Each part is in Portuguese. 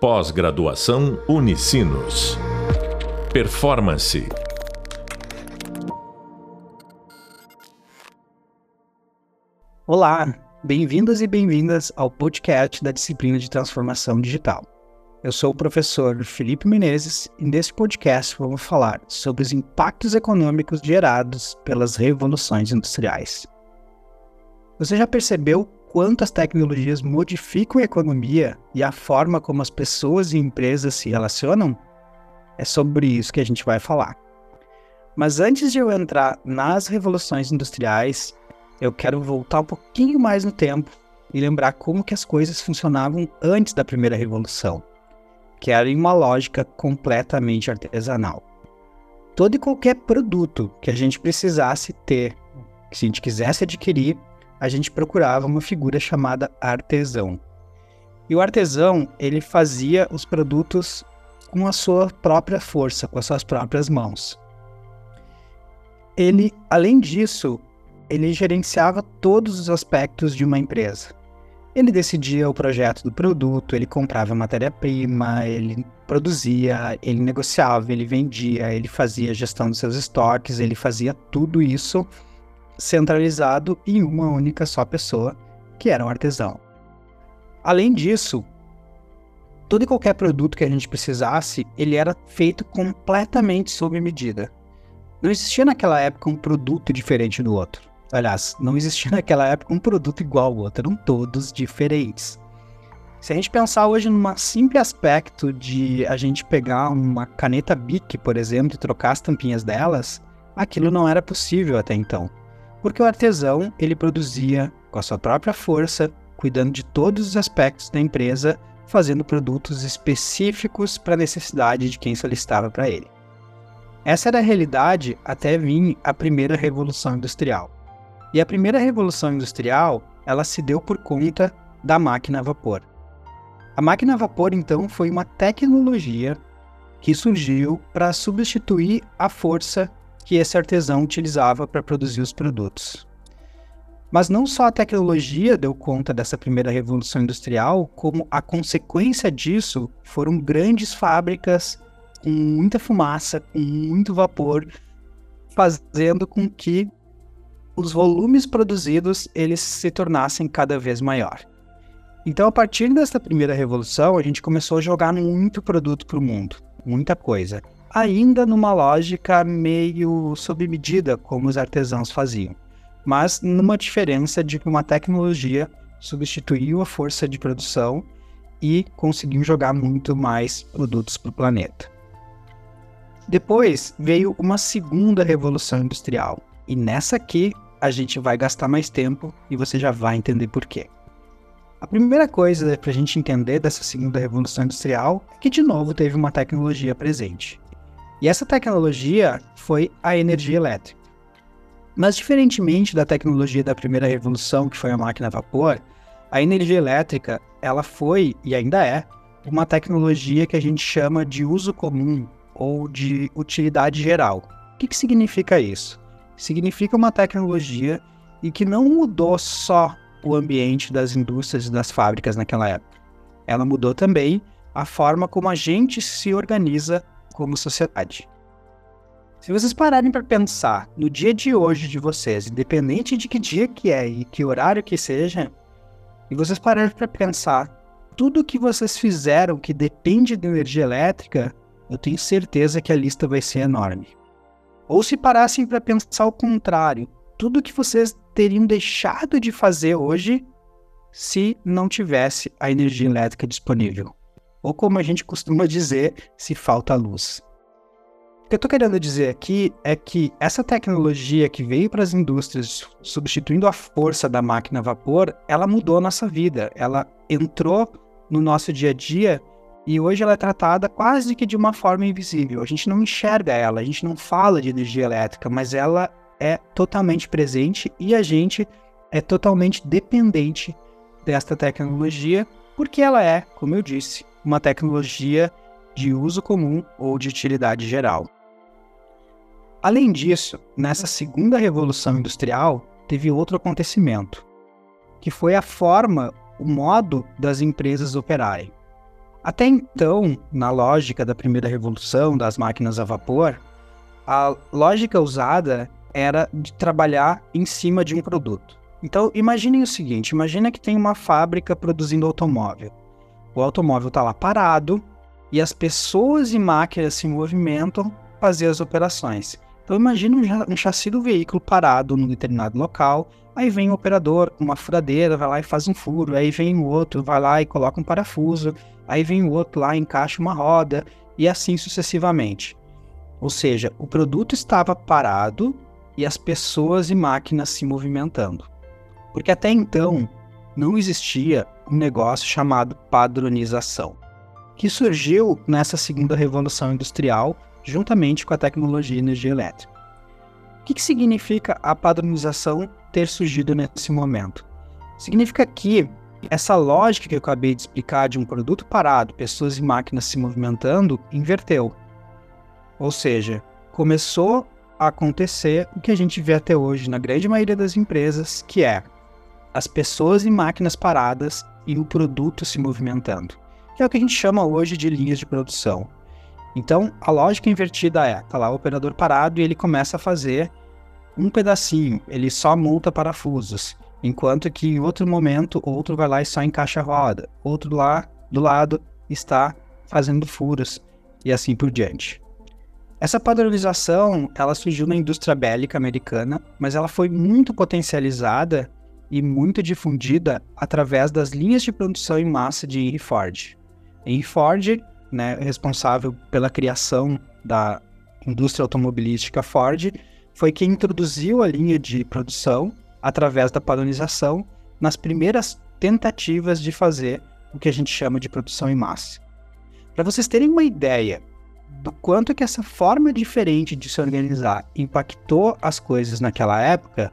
Pós-graduação Unicinos. Performance. Olá, bem-vindos e bem-vindas ao podcast da disciplina de transformação digital. Eu sou o professor Felipe Menezes e nesse podcast vamos falar sobre os impactos econômicos gerados pelas revoluções industriais. Você já percebeu quanto as tecnologias modificam a economia e a forma como as pessoas e empresas se relacionam? É sobre isso que a gente vai falar. Mas antes de eu entrar nas revoluções industriais, eu quero voltar um pouquinho mais no tempo e lembrar como que as coisas funcionavam antes da primeira revolução, que era em uma lógica completamente artesanal. Todo e qualquer produto que a gente precisasse ter, que a gente quisesse adquirir, a gente procurava uma figura chamada artesão. E o artesão, ele fazia os produtos com a sua própria força, com as suas próprias mãos. Ele, além disso, ele gerenciava todos os aspectos de uma empresa. Ele decidia o projeto do produto, ele comprava matéria-prima, ele produzia, ele negociava, ele vendia, ele fazia a gestão dos seus estoques, ele fazia tudo isso centralizado em uma única só pessoa, que era o artesão. Além disso, todo e qualquer produto que a gente precisasse, ele era feito completamente sob medida. Não existia naquela época um produto diferente do outro. Aliás, não existia naquela época um produto igual ao outro, eram todos diferentes. Se a gente pensar hoje num simples aspecto de a gente pegar uma caneta Bic, por exemplo, e trocar as tampinhas delas, aquilo não era possível até então porque o artesão ele produzia com a sua própria força, cuidando de todos os aspectos da empresa, fazendo produtos específicos para a necessidade de quem solicitava para ele. Essa era a realidade até vir a primeira revolução industrial. E a primeira revolução industrial, ela se deu por conta da máquina a vapor. A máquina a vapor, então, foi uma tecnologia que surgiu para substituir a força que esse artesão utilizava para produzir os produtos. Mas não só a tecnologia deu conta dessa primeira revolução industrial, como a consequência disso foram grandes fábricas com muita fumaça, com muito vapor, fazendo com que os volumes produzidos eles se tornassem cada vez maior. Então, a partir dessa primeira revolução, a gente começou a jogar muito produto para o mundo, muita coisa ainda numa lógica meio sob medida, como os artesãos faziam, mas numa diferença de que uma tecnologia substituiu a força de produção e conseguiu jogar muito mais produtos para o planeta. Depois veio uma segunda revolução industrial, e nessa aqui a gente vai gastar mais tempo e você já vai entender por quê. A primeira coisa para a gente entender dessa segunda revolução industrial é que, de novo, teve uma tecnologia presente. E essa tecnologia foi a energia elétrica. Mas, diferentemente da tecnologia da primeira revolução, que foi a máquina a vapor, a energia elétrica ela foi e ainda é uma tecnologia que a gente chama de uso comum ou de utilidade geral. O que, que significa isso? Significa uma tecnologia e que não mudou só o ambiente das indústrias e das fábricas naquela época. Ela mudou também a forma como a gente se organiza como sociedade. Se vocês pararem para pensar no dia de hoje de vocês, independente de que dia que é e que horário que seja, e vocês pararem para pensar tudo que vocês fizeram que depende de energia elétrica, eu tenho certeza que a lista vai ser enorme. Ou se parassem para pensar o contrário, tudo que vocês teriam deixado de fazer hoje se não tivesse a energia elétrica disponível ou como a gente costuma dizer, se falta luz. O que eu estou querendo dizer aqui é que essa tecnologia que veio para as indústrias, substituindo a força da máquina a vapor, ela mudou a nossa vida. Ela entrou no nosso dia a dia e hoje ela é tratada quase que de uma forma invisível. A gente não enxerga ela, a gente não fala de energia elétrica, mas ela é totalmente presente e a gente é totalmente dependente desta tecnologia, porque ela é, como eu disse, uma tecnologia de uso comum ou de utilidade geral. Além disso, nessa segunda revolução industrial, teve outro acontecimento, que foi a forma, o modo das empresas operarem. Até então, na lógica da primeira revolução das máquinas a vapor, a lógica usada era de trabalhar em cima de um produto. Então, imaginem o seguinte: imagina que tem uma fábrica produzindo automóvel. O automóvel está lá parado e as pessoas e máquinas se movimentam fazer as operações. Então, imagina um, um chassi do veículo parado num determinado local. Aí vem o operador com uma furadeira, vai lá e faz um furo. Aí vem o outro, vai lá e coloca um parafuso. Aí vem o outro lá, encaixa uma roda e assim sucessivamente. Ou seja, o produto estava parado e as pessoas e máquinas se movimentando. Porque até então não existia um negócio chamado padronização, que surgiu nessa segunda revolução industrial juntamente com a tecnologia de energia elétrica. O que, que significa a padronização ter surgido nesse momento? Significa que essa lógica que eu acabei de explicar de um produto parado, pessoas e máquinas se movimentando, inverteu. Ou seja, começou a acontecer o que a gente vê até hoje na grande maioria das empresas, que é as pessoas e máquinas paradas e o produto se movimentando, que é o que a gente chama hoje de linhas de produção. Então, a lógica invertida é, tá lá o operador parado e ele começa a fazer um pedacinho, ele só monta parafusos, enquanto que em outro momento outro vai lá e só encaixa a roda, outro lá do lado está fazendo furos e assim por diante. Essa padronização, ela surgiu na indústria bélica americana, mas ela foi muito potencializada e muito difundida através das linhas de produção em massa de Henry Ford. Henry Ford, né, responsável pela criação da indústria automobilística Ford, foi quem introduziu a linha de produção através da padronização nas primeiras tentativas de fazer o que a gente chama de produção em massa. Para vocês terem uma ideia do quanto que essa forma diferente de se organizar impactou as coisas naquela época,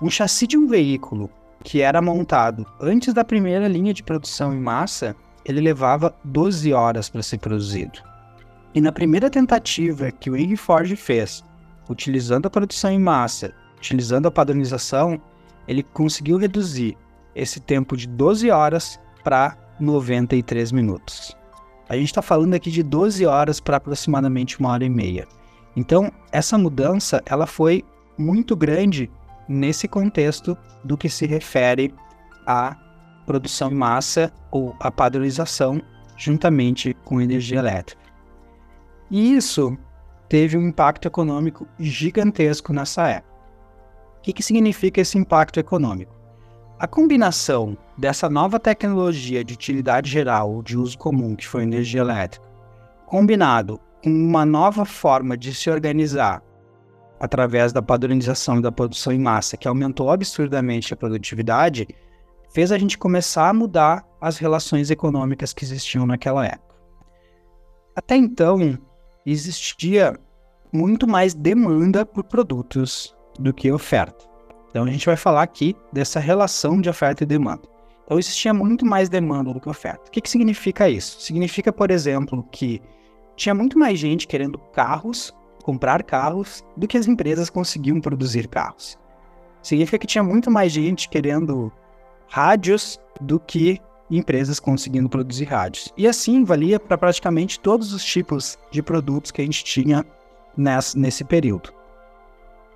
um chassi de um veículo que era montado antes da primeira linha de produção em massa, ele levava 12 horas para ser produzido. E na primeira tentativa que o Henry Ford fez, utilizando a produção em massa, utilizando a padronização, ele conseguiu reduzir esse tempo de 12 horas para 93 minutos. A gente está falando aqui de 12 horas para aproximadamente uma hora e meia. Então, essa mudança ela foi muito grande nesse contexto do que se refere à produção em massa ou à padronização juntamente com energia elétrica. E isso teve um impacto econômico gigantesco nessa época. O que, que significa esse impacto econômico? A combinação dessa nova tecnologia de utilidade geral ou de uso comum, que foi energia elétrica, combinado com uma nova forma de se organizar através da padronização e da produção em massa, que aumentou absurdamente a produtividade, fez a gente começar a mudar as relações econômicas que existiam naquela época. Até então, existia muito mais demanda por produtos do que oferta. Então a gente vai falar aqui dessa relação de oferta e demanda. Então existia muito mais demanda do que oferta. O que, que significa isso? Significa, por exemplo, que tinha muito mais gente querendo carros, comprar carros, do que as empresas conseguiam produzir carros. Significa que tinha muito mais gente querendo rádios do que empresas conseguindo produzir rádios. E assim valia para praticamente todos os tipos de produtos que a gente tinha nesse, nesse período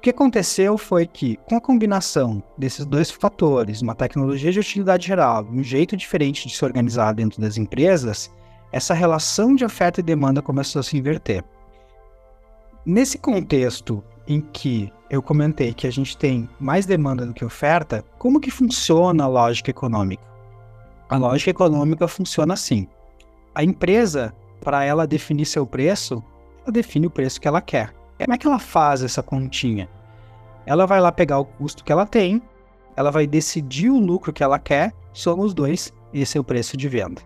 que aconteceu foi que, com a combinação desses dois fatores, uma tecnologia de utilidade geral, um jeito diferente de se organizar dentro das empresas, essa relação de oferta e demanda começou a se inverter. Nesse contexto em que eu comentei que a gente tem mais demanda do que oferta, como que funciona a lógica econômica? A lógica econômica funciona assim. A empresa, para ela definir seu preço, ela define o preço que ela quer. Como é que ela faz essa continha? Ela vai lá pegar o custo que ela tem, ela vai decidir o lucro que ela quer, somos dois, esse é o preço de venda.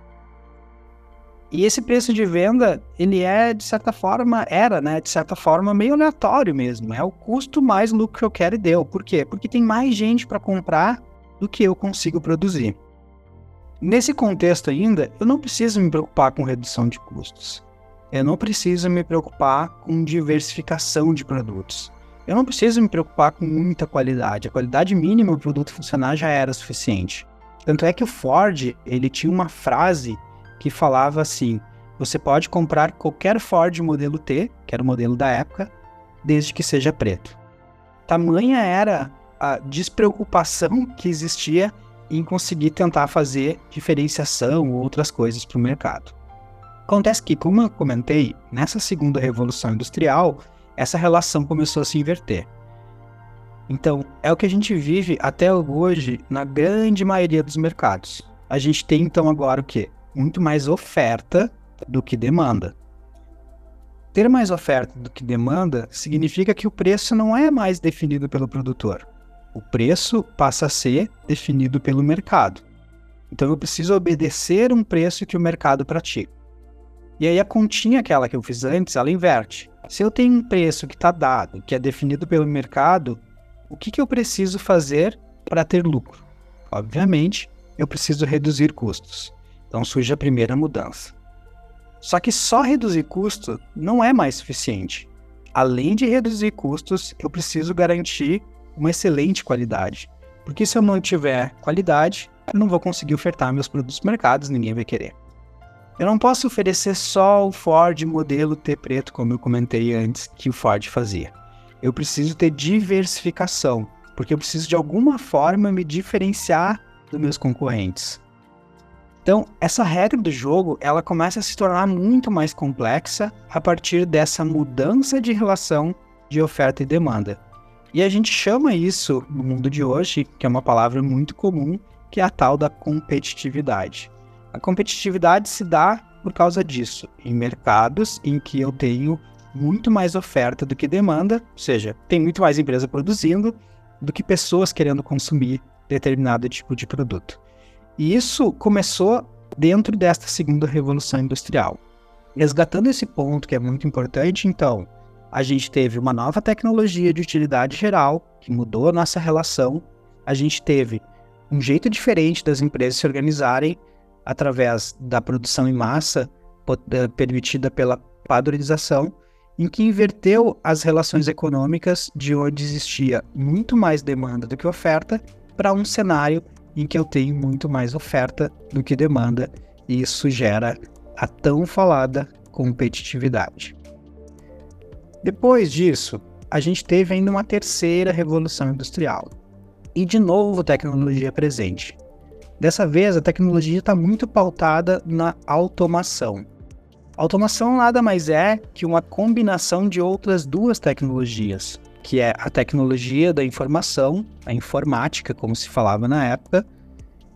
E esse preço de venda, ele é, de certa forma, era, né, de certa forma, meio aleatório mesmo. É o custo mais lucro que eu quero e deu. Por quê? Porque tem mais gente para comprar do que eu consigo produzir. Nesse contexto ainda, eu não preciso me preocupar com redução de custos. Eu não preciso me preocupar com diversificação de produtos. Eu não preciso me preocupar com muita qualidade. A qualidade mínima do produto funcionar já era suficiente. Tanto é que o Ford, ele tinha uma frase que falava assim: você pode comprar qualquer Ford modelo T, que era o modelo da época, desde que seja preto. Tamanha era a despreocupação que existia em conseguir tentar fazer diferenciação ou outras coisas para o mercado. Acontece que, como eu comentei, nessa segunda revolução industrial, essa relação começou a se inverter. Então, é o que a gente vive até hoje na grande maioria dos mercados. A gente tem então agora o quê? Muito mais oferta do que demanda. Ter mais oferta do que demanda significa que o preço não é mais definido pelo produtor. O preço passa a ser definido pelo mercado. Então eu preciso obedecer um preço que o mercado pratica. E aí a continha aquela que eu fiz antes, ela inverte. Se eu tenho um preço que está dado, que é definido pelo mercado, o que, que eu preciso fazer para ter lucro? Obviamente, eu preciso reduzir custos. Então surge a primeira mudança. Só que só reduzir custo não é mais suficiente. Além de reduzir custos, eu preciso garantir uma excelente qualidade. Porque se eu não tiver qualidade, eu não vou conseguir ofertar meus produtos no mercado, ninguém vai querer. Eu não posso oferecer só o Ford modelo T preto, como eu comentei antes que o Ford fazia eu preciso ter diversificação, porque eu preciso de alguma forma me diferenciar dos meus concorrentes. Então, essa regra do jogo, ela começa a se tornar muito mais complexa a partir dessa mudança de relação de oferta e demanda. E a gente chama isso no mundo de hoje, que é uma palavra muito comum, que é a tal da competitividade. A competitividade se dá por causa disso, em mercados em que eu tenho muito mais oferta do que demanda, ou seja, tem muito mais empresa produzindo do que pessoas querendo consumir determinado tipo de produto. E isso começou dentro desta segunda revolução industrial. Resgatando esse ponto que é muito importante, então, a gente teve uma nova tecnologia de utilidade geral que mudou a nossa relação, a gente teve um jeito diferente das empresas se organizarem através da produção em massa eh, permitida pela padronização em que inverteu as relações econômicas de onde existia muito mais demanda do que oferta para um cenário em que eu tenho muito mais oferta do que demanda, e isso gera a tão falada competitividade. Depois disso, a gente teve ainda uma terceira revolução industrial. E de novo tecnologia presente. Dessa vez a tecnologia está muito pautada na automação. Automação nada mais é que uma combinação de outras duas tecnologias, que é a tecnologia da informação, a informática, como se falava na época,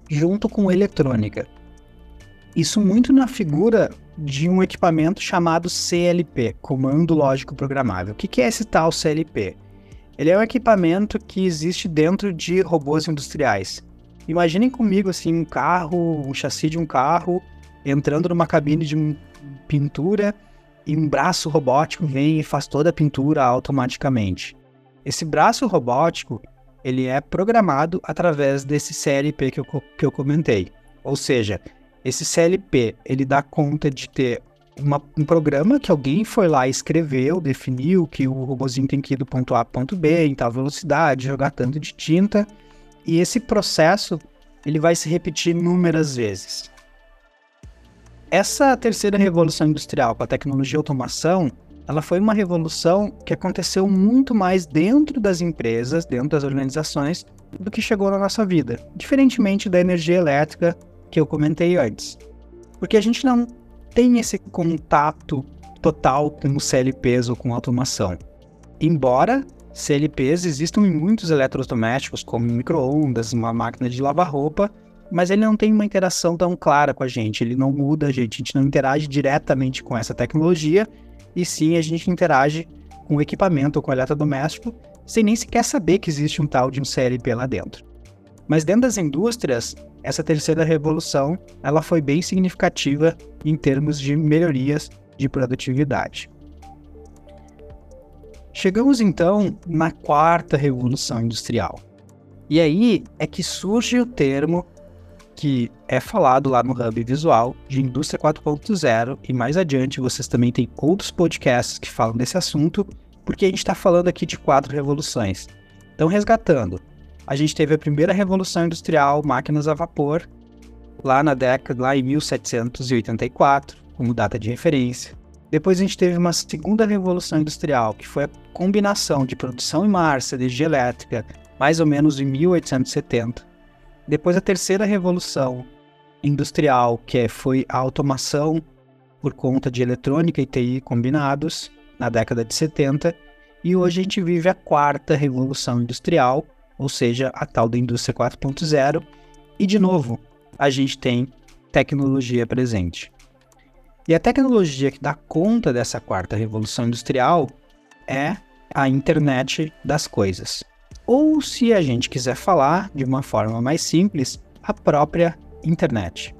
junto com eletrônica. Isso muito na figura de um equipamento chamado CLP, Comando Lógico Programável. O que é esse tal CLP? Ele é um equipamento que existe dentro de robôs industriais. Imaginem comigo assim um carro, um chassi de um carro entrando numa cabine de pintura e um braço robótico vem e faz toda a pintura automaticamente. Esse braço robótico ele é programado através desse CLP que eu, que eu comentei. Ou seja, esse CLP ele dá conta de ter uma, um programa que alguém foi lá escreveu, definiu que o robozinho tem que ir do ponto A para ponto B em tal velocidade, jogar tanto de tinta. E esse processo ele vai se repetir inúmeras vezes. Essa terceira revolução industrial com a tecnologia e automação, ela foi uma revolução que aconteceu muito mais dentro das empresas, dentro das organizações, do que chegou na nossa vida, diferentemente da energia elétrica que eu comentei antes. Porque a gente não tem esse contato total com os CLPs ou com automação. Embora CLPs existam em muitos eletrodomésticos, como micro-ondas, uma máquina de lavar roupa, mas ele não tem uma interação tão clara com a gente, ele não muda a gente, a gente não interage diretamente com essa tecnologia, e sim a gente interage com o equipamento ou com o eletrodoméstico, sem nem sequer saber que existe um tal de um CLP lá dentro. Mas dentro das indústrias, essa terceira revolução, ela foi bem significativa em termos de melhorias de produtividade. Chegamos então na quarta revolução industrial. E aí é que surge o termo que é falado lá no Hub Visual de Indústria 4.0 e mais adiante vocês também têm outros podcasts que falam desse assunto, porque a gente está falando aqui de quatro revoluções. Então, resgatando, a gente teve a primeira revolução industrial, máquinas a vapor, lá na década, lá em 1784, como data de referência. Depois a gente teve uma segunda revolução industrial, que foi a combinação de produção em massa, energia elétrica, mais ou menos em 1870. Depois a terceira revolução industrial, que foi a automação por conta de eletrônica e TI combinados, na década de 70. E hoje a gente vive a quarta revolução industrial, ou seja, a tal da indústria 4.0. E de novo, a gente tem tecnologia presente. E a tecnologia que dá conta dessa quarta revolução industrial é a internet das coisas. Ou, se a gente quiser falar de uma forma mais simples, a própria internet.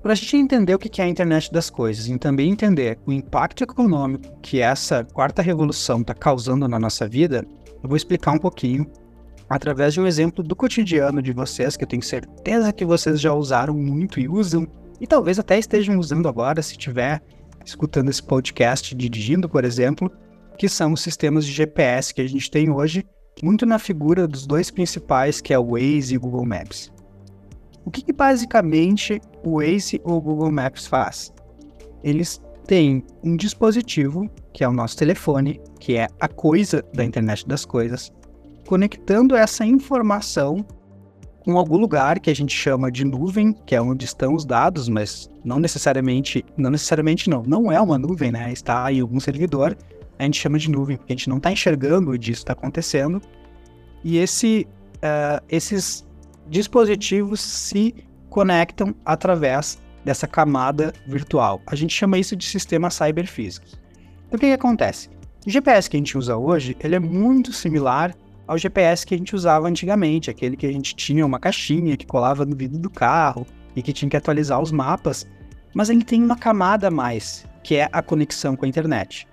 Para a gente entender o que é a internet das coisas e também entender o impacto econômico que essa quarta revolução está causando na nossa vida, eu vou explicar um pouquinho através de um exemplo do cotidiano de vocês, que eu tenho certeza que vocês já usaram muito e usam, e talvez até estejam usando agora, se estiver escutando esse podcast dirigindo, por exemplo, que são os sistemas de GPS que a gente tem hoje, muito na figura dos dois principais, que é o Waze e o Google Maps. O que, que basicamente o Waze ou o Google Maps faz? Eles têm um dispositivo, que é o nosso telefone, que é a coisa da internet das coisas, conectando essa informação com algum lugar que a gente chama de nuvem, que é onde estão os dados, mas não necessariamente, não necessariamente não, não é uma nuvem, né? Está em algum servidor, a gente chama de nuvem, porque a gente não está enxergando disso está acontecendo. E esse, uh, esses dispositivos se conectam através dessa camada virtual. A gente chama isso de sistemas cyberfísicos. Então, o que, que acontece? O GPS que a gente usa hoje, ele é muito similar ao GPS que a gente usava antigamente, aquele que a gente tinha uma caixinha que colava no vidro do carro e que tinha que atualizar os mapas, mas ele tem uma camada a mais, que é a conexão com a internet.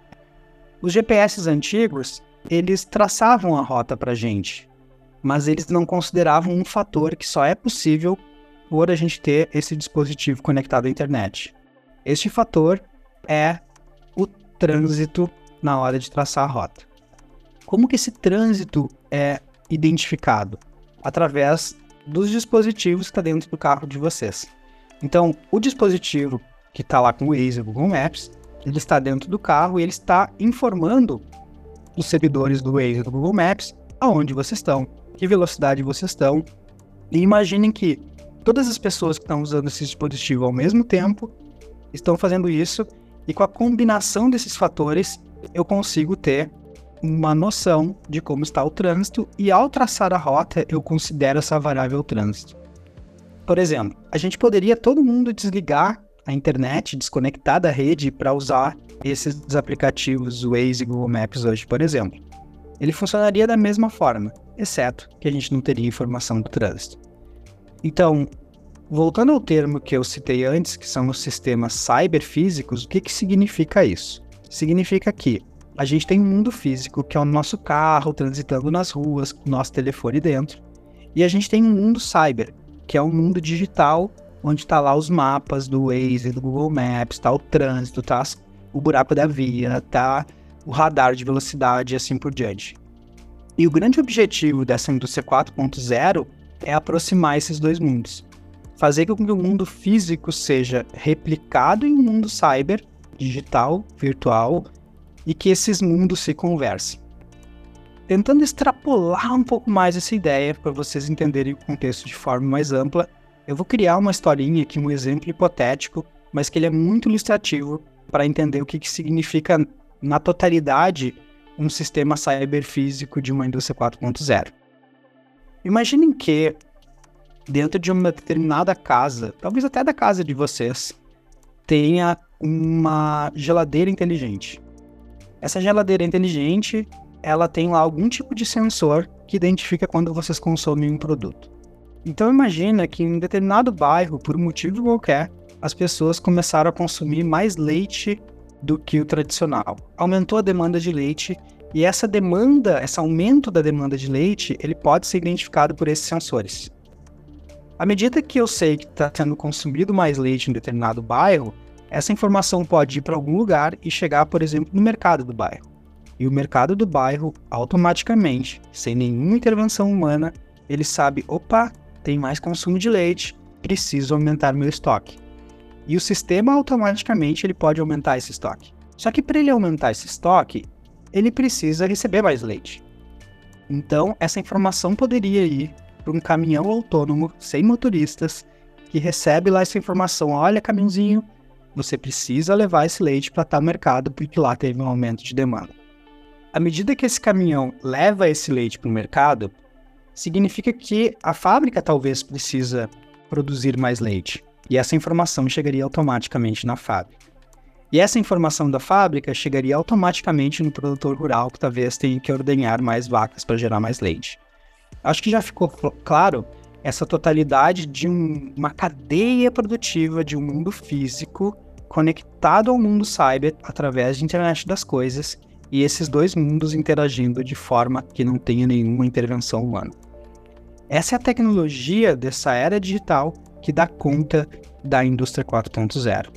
Os GPS antigos, eles traçavam a rota para gente, mas eles não consideravam um fator que só é possível por a gente ter esse dispositivo conectado à internet. Este fator é o trânsito na hora de traçar a rota. Como que esse trânsito é identificado? Através dos dispositivos que está dentro do carro de vocês. Então, o dispositivo que está lá com o Waze, o Google Maps, ele está dentro do carro e ele está informando os servidores do Waze do Google Maps aonde vocês estão, que velocidade vocês estão. E imaginem que todas as pessoas que estão usando esse dispositivo ao mesmo tempo estão fazendo isso, e com a combinação desses fatores, eu consigo ter uma noção de como está o trânsito, e ao traçar a rota, eu considero essa variável trânsito. Por exemplo, a gente poderia todo mundo desligar a internet, desconectar da rede para usar esses aplicativos Waze e Google Maps hoje, por exemplo ele funcionaria da mesma forma, exceto que a gente não teria informação do trânsito. Então, voltando ao termo que eu citei antes, que são os sistemas cyberfísicos, o que, que significa isso? Significa que a gente tem um mundo físico, que é o nosso carro transitando nas ruas, com o nosso telefone dentro, e a gente tem um mundo cyber, que é um mundo digital, onde está lá os mapas do Waze, do Google Maps, está o trânsito, tá o buraco da via, tá o radar de velocidade e assim por diante. E o grande objetivo dessa indústria 4.0 é aproximar esses dois mundos. Fazer com que o mundo físico seja replicado em um mundo cyber, digital, virtual, e que esses mundos se conversem. Tentando extrapolar um pouco mais essa ideia para vocês entenderem o contexto de forma mais ampla, eu vou criar uma historinha aqui, um exemplo hipotético, mas que ele é muito ilustrativo para entender o que, que significa na totalidade, um sistema cyberfísico de uma indústria 4.0. Imaginem que, dentro de uma determinada casa, talvez até da casa de vocês, tenha uma geladeira inteligente. Essa geladeira inteligente, ela tem lá algum tipo de sensor que identifica quando vocês consomem um produto. Então imagina que em um determinado bairro, por um motivo qualquer, as pessoas começaram a consumir mais leite do que o tradicional. Aumentou a demanda de leite e essa demanda, esse aumento da demanda de leite, ele pode ser identificado por esses sensores. À medida que eu sei que está sendo consumido mais leite em determinado bairro, essa informação pode ir para algum lugar e chegar, por exemplo, no mercado do bairro. E o mercado do bairro, automaticamente, sem nenhuma intervenção humana, ele sabe: opa, tem mais consumo de leite, preciso aumentar meu estoque. E o sistema automaticamente ele pode aumentar esse estoque. Só que para ele aumentar esse estoque, ele precisa receber mais leite. Então, essa informação poderia ir para um caminhão autônomo sem motoristas que recebe lá essa informação: olha, caminhãozinho, você precisa levar esse leite para tal mercado porque lá teve um aumento de demanda. À medida que esse caminhão leva esse leite para o mercado, significa que a fábrica talvez precisa produzir mais leite. E essa informação chegaria automaticamente na fábrica. E essa informação da fábrica chegaria automaticamente no produtor rural, que talvez tenha que ordenhar mais vacas para gerar mais leite. Acho que já ficou claro essa totalidade de um, uma cadeia produtiva de um mundo físico conectado ao mundo cyber através de internet das coisas e esses dois mundos interagindo de forma que não tenha nenhuma intervenção humana. Essa é a tecnologia dessa era digital que dá conta da indústria 4.0.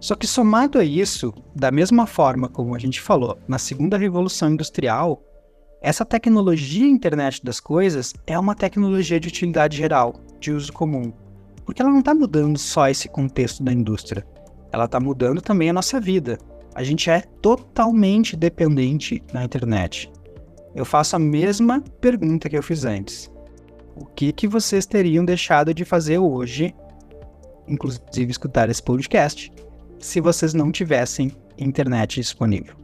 Só que somado a isso, da mesma forma como a gente falou na segunda revolução industrial, essa tecnologia internet das coisas é uma tecnologia de utilidade geral, de uso comum, porque ela não está mudando só esse contexto da indústria, ela está mudando também a nossa vida. A gente é totalmente dependente da internet. Eu faço a mesma pergunta que eu fiz antes. O que, que vocês teriam deixado de fazer hoje, inclusive escutar esse podcast, se vocês não tivessem internet disponível?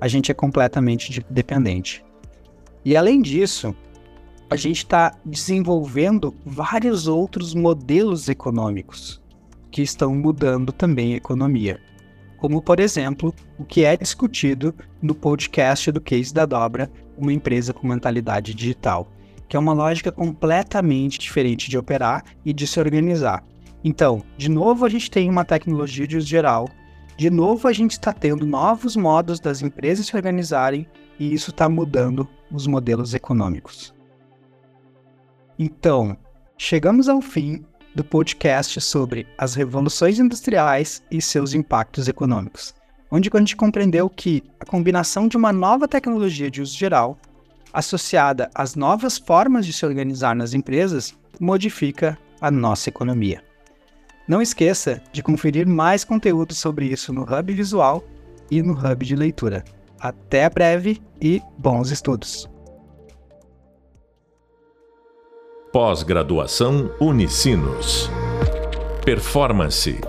A gente é completamente dependente. E além disso, a gente está desenvolvendo vários outros modelos econômicos que estão mudando também a economia. Como, por exemplo, o que é discutido no podcast do Case da Dobra, uma empresa com mentalidade digital, que é uma lógica completamente diferente de operar e de se organizar. Então, de novo, a gente tem uma tecnologia de uso geral, de novo, a gente está tendo novos modos das empresas se organizarem e isso está mudando os modelos econômicos. Então, chegamos ao fim do podcast sobre as revoluções industriais e seus impactos econômicos, onde a gente compreendeu que a combinação de uma nova tecnologia de uso geral, associada às novas formas de se organizar nas empresas, modifica a nossa economia. Não esqueça de conferir mais conteúdo sobre isso no Hub Visual e no Hub de Leitura. Até breve e bons estudos! Pós-graduação Unicinos. Performance